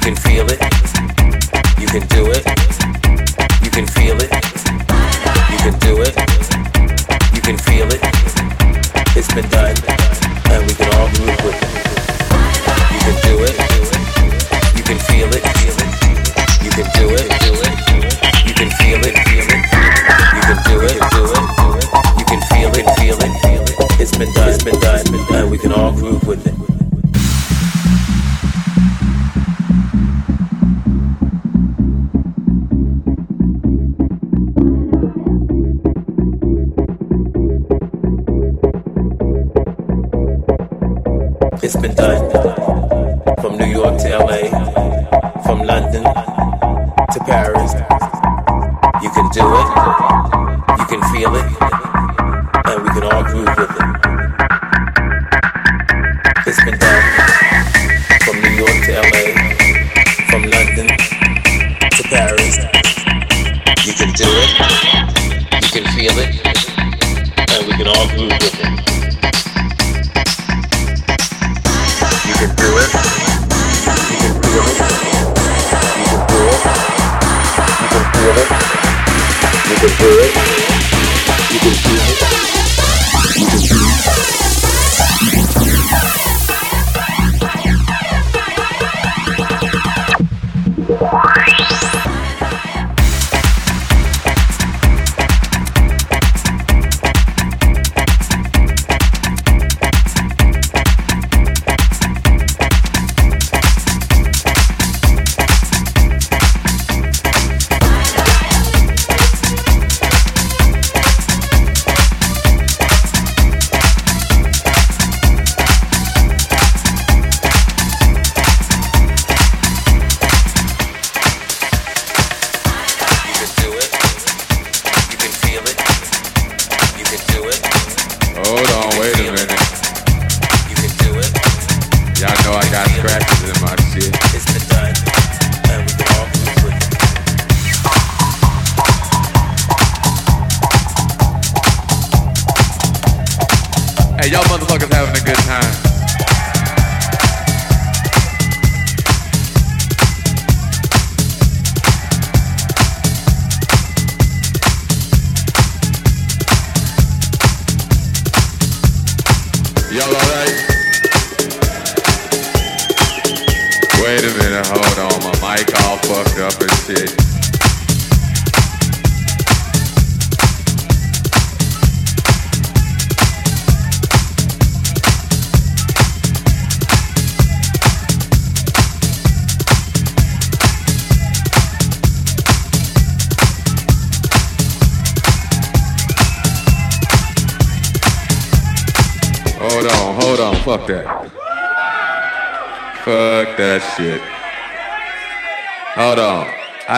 You can feel it. You can do it. You can feel it. You can do it. You can feel it. It's been done.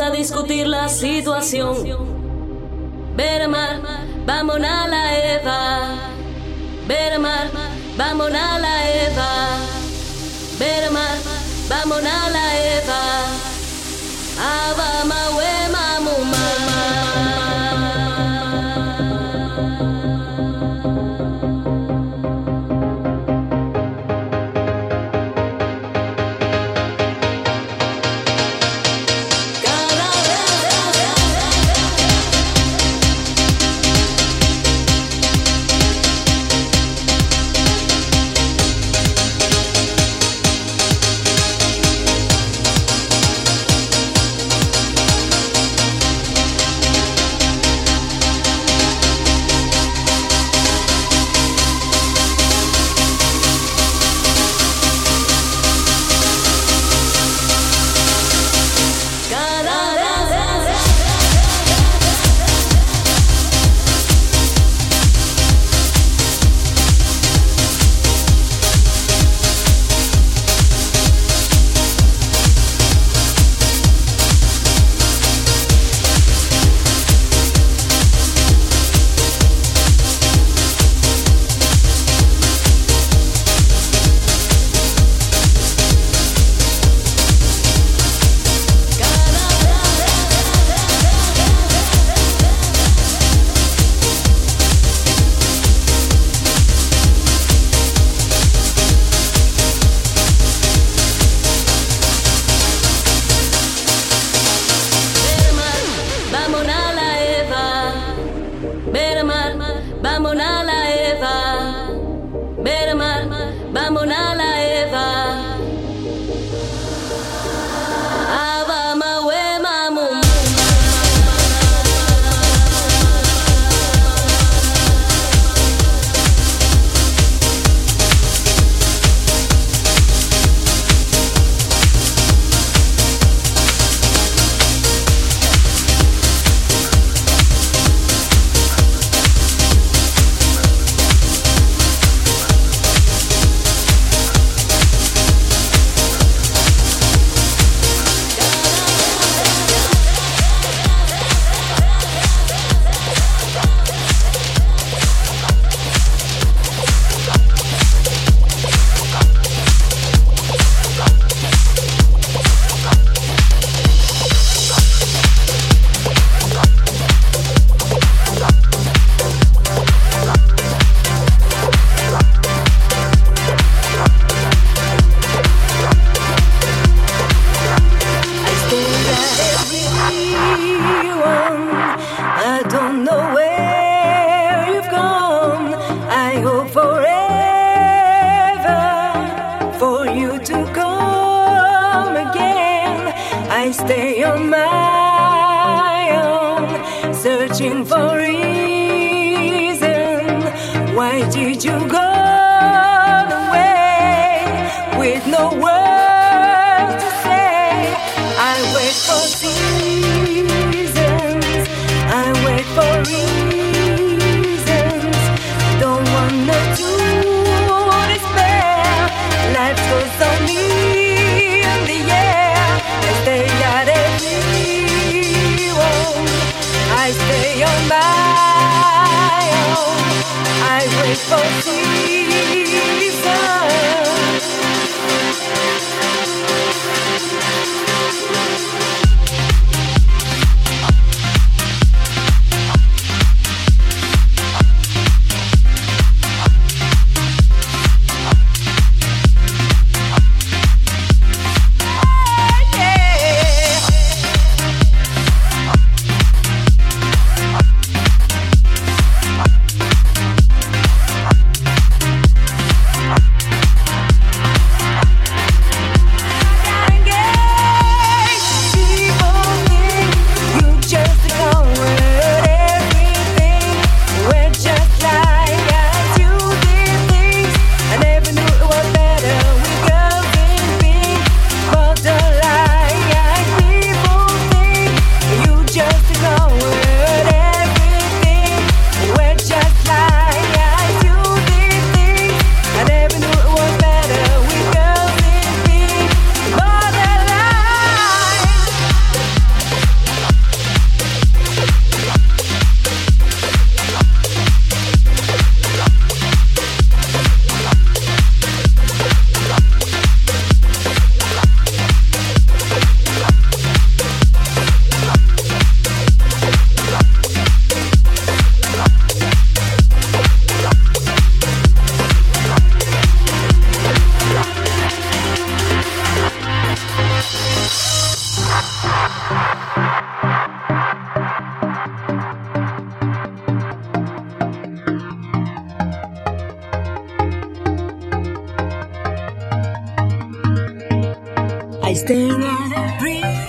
A discutir la situación. Ver mar, vamos a la Eva. Ver mar, vamos a la Eva. Ver mar, vamos a la Eva. Ava I wait for season. Stare at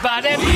Everybody, we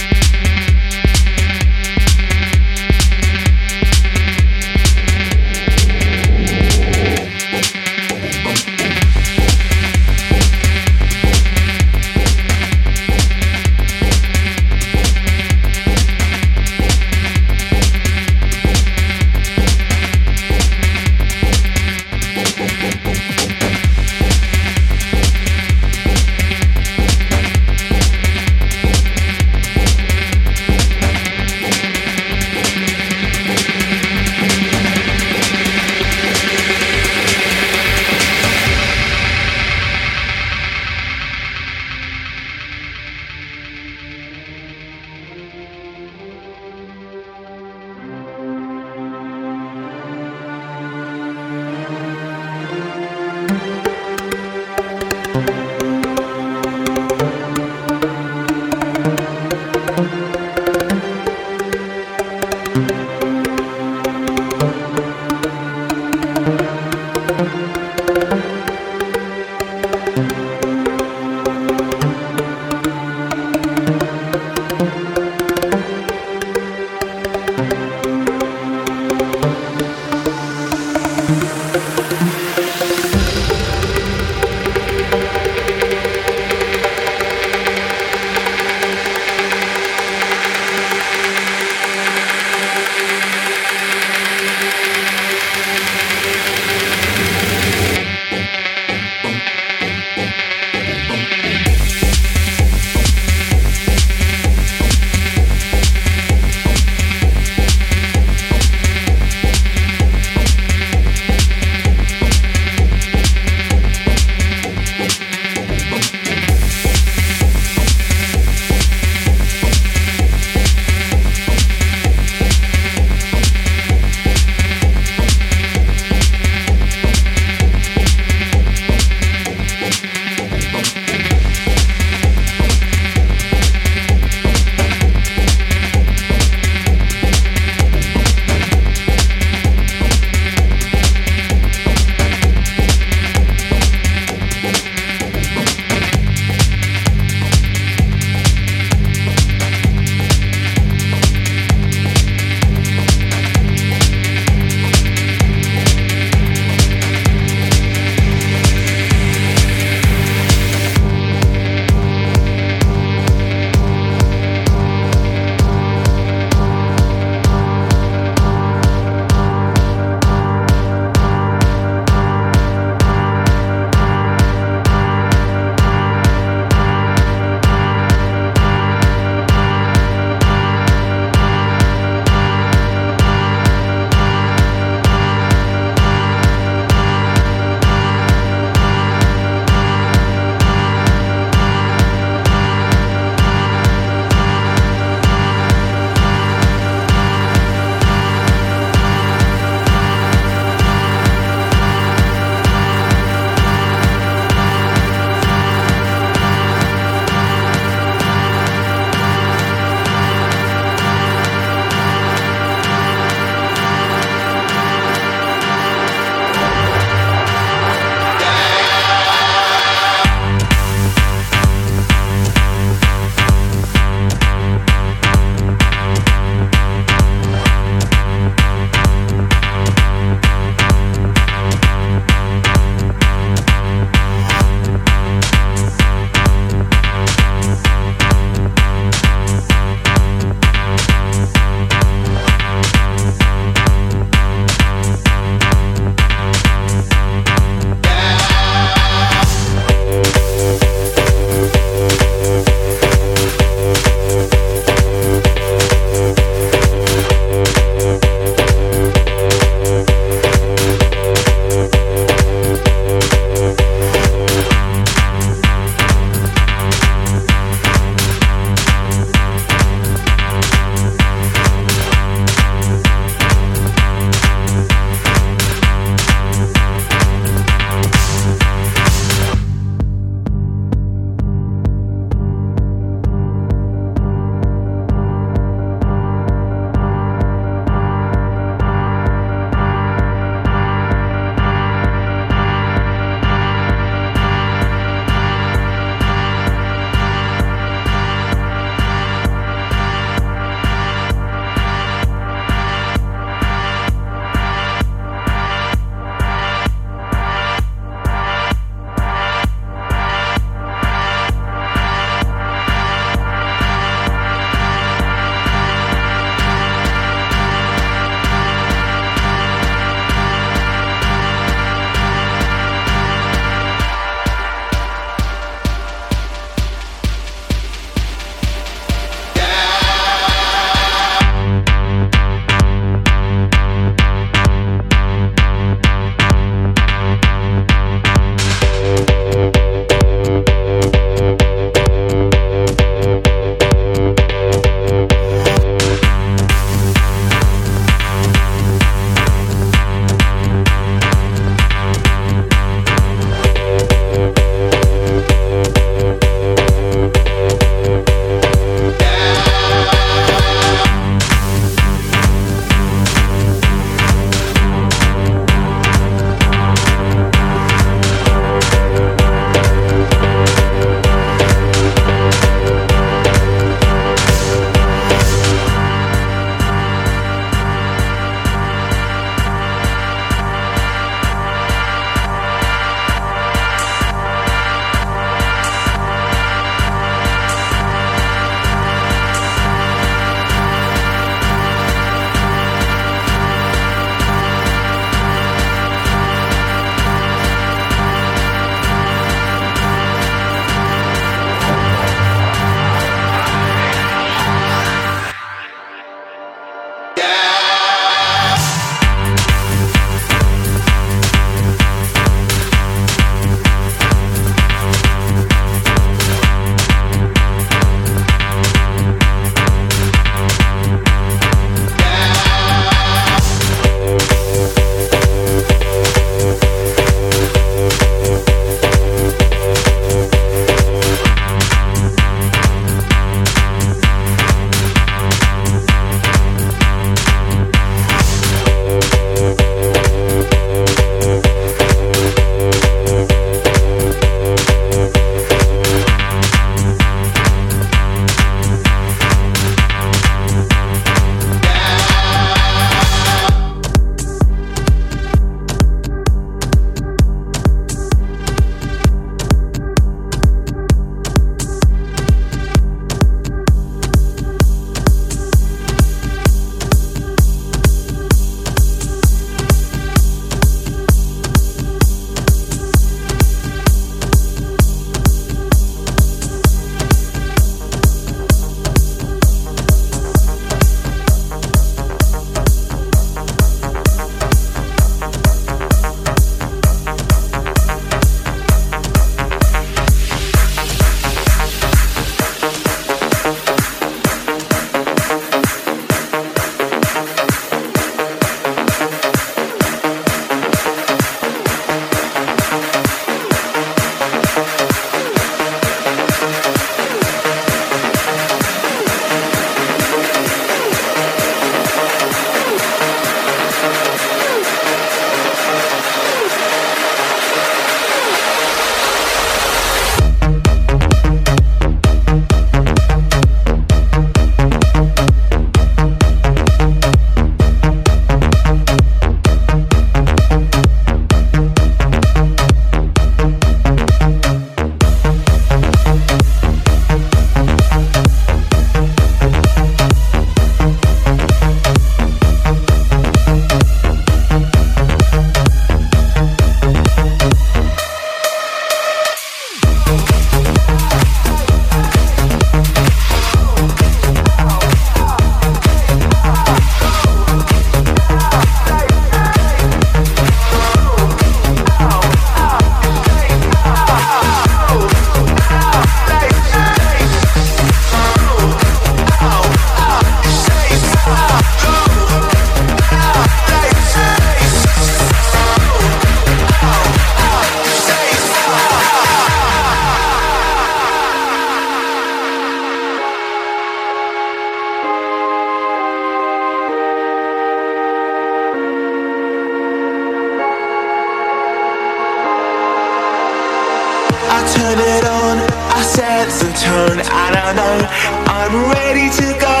I'm ready to go.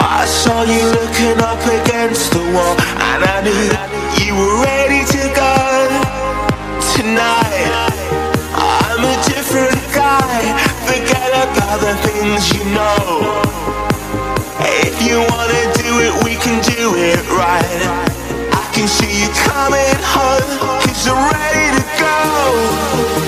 I saw you looking up against the wall And I knew that you were ready to go. Tonight I'm a different guy. Forget about the things you know. If you wanna do it, we can do it right. I can see you coming home. Cause I'm ready to go?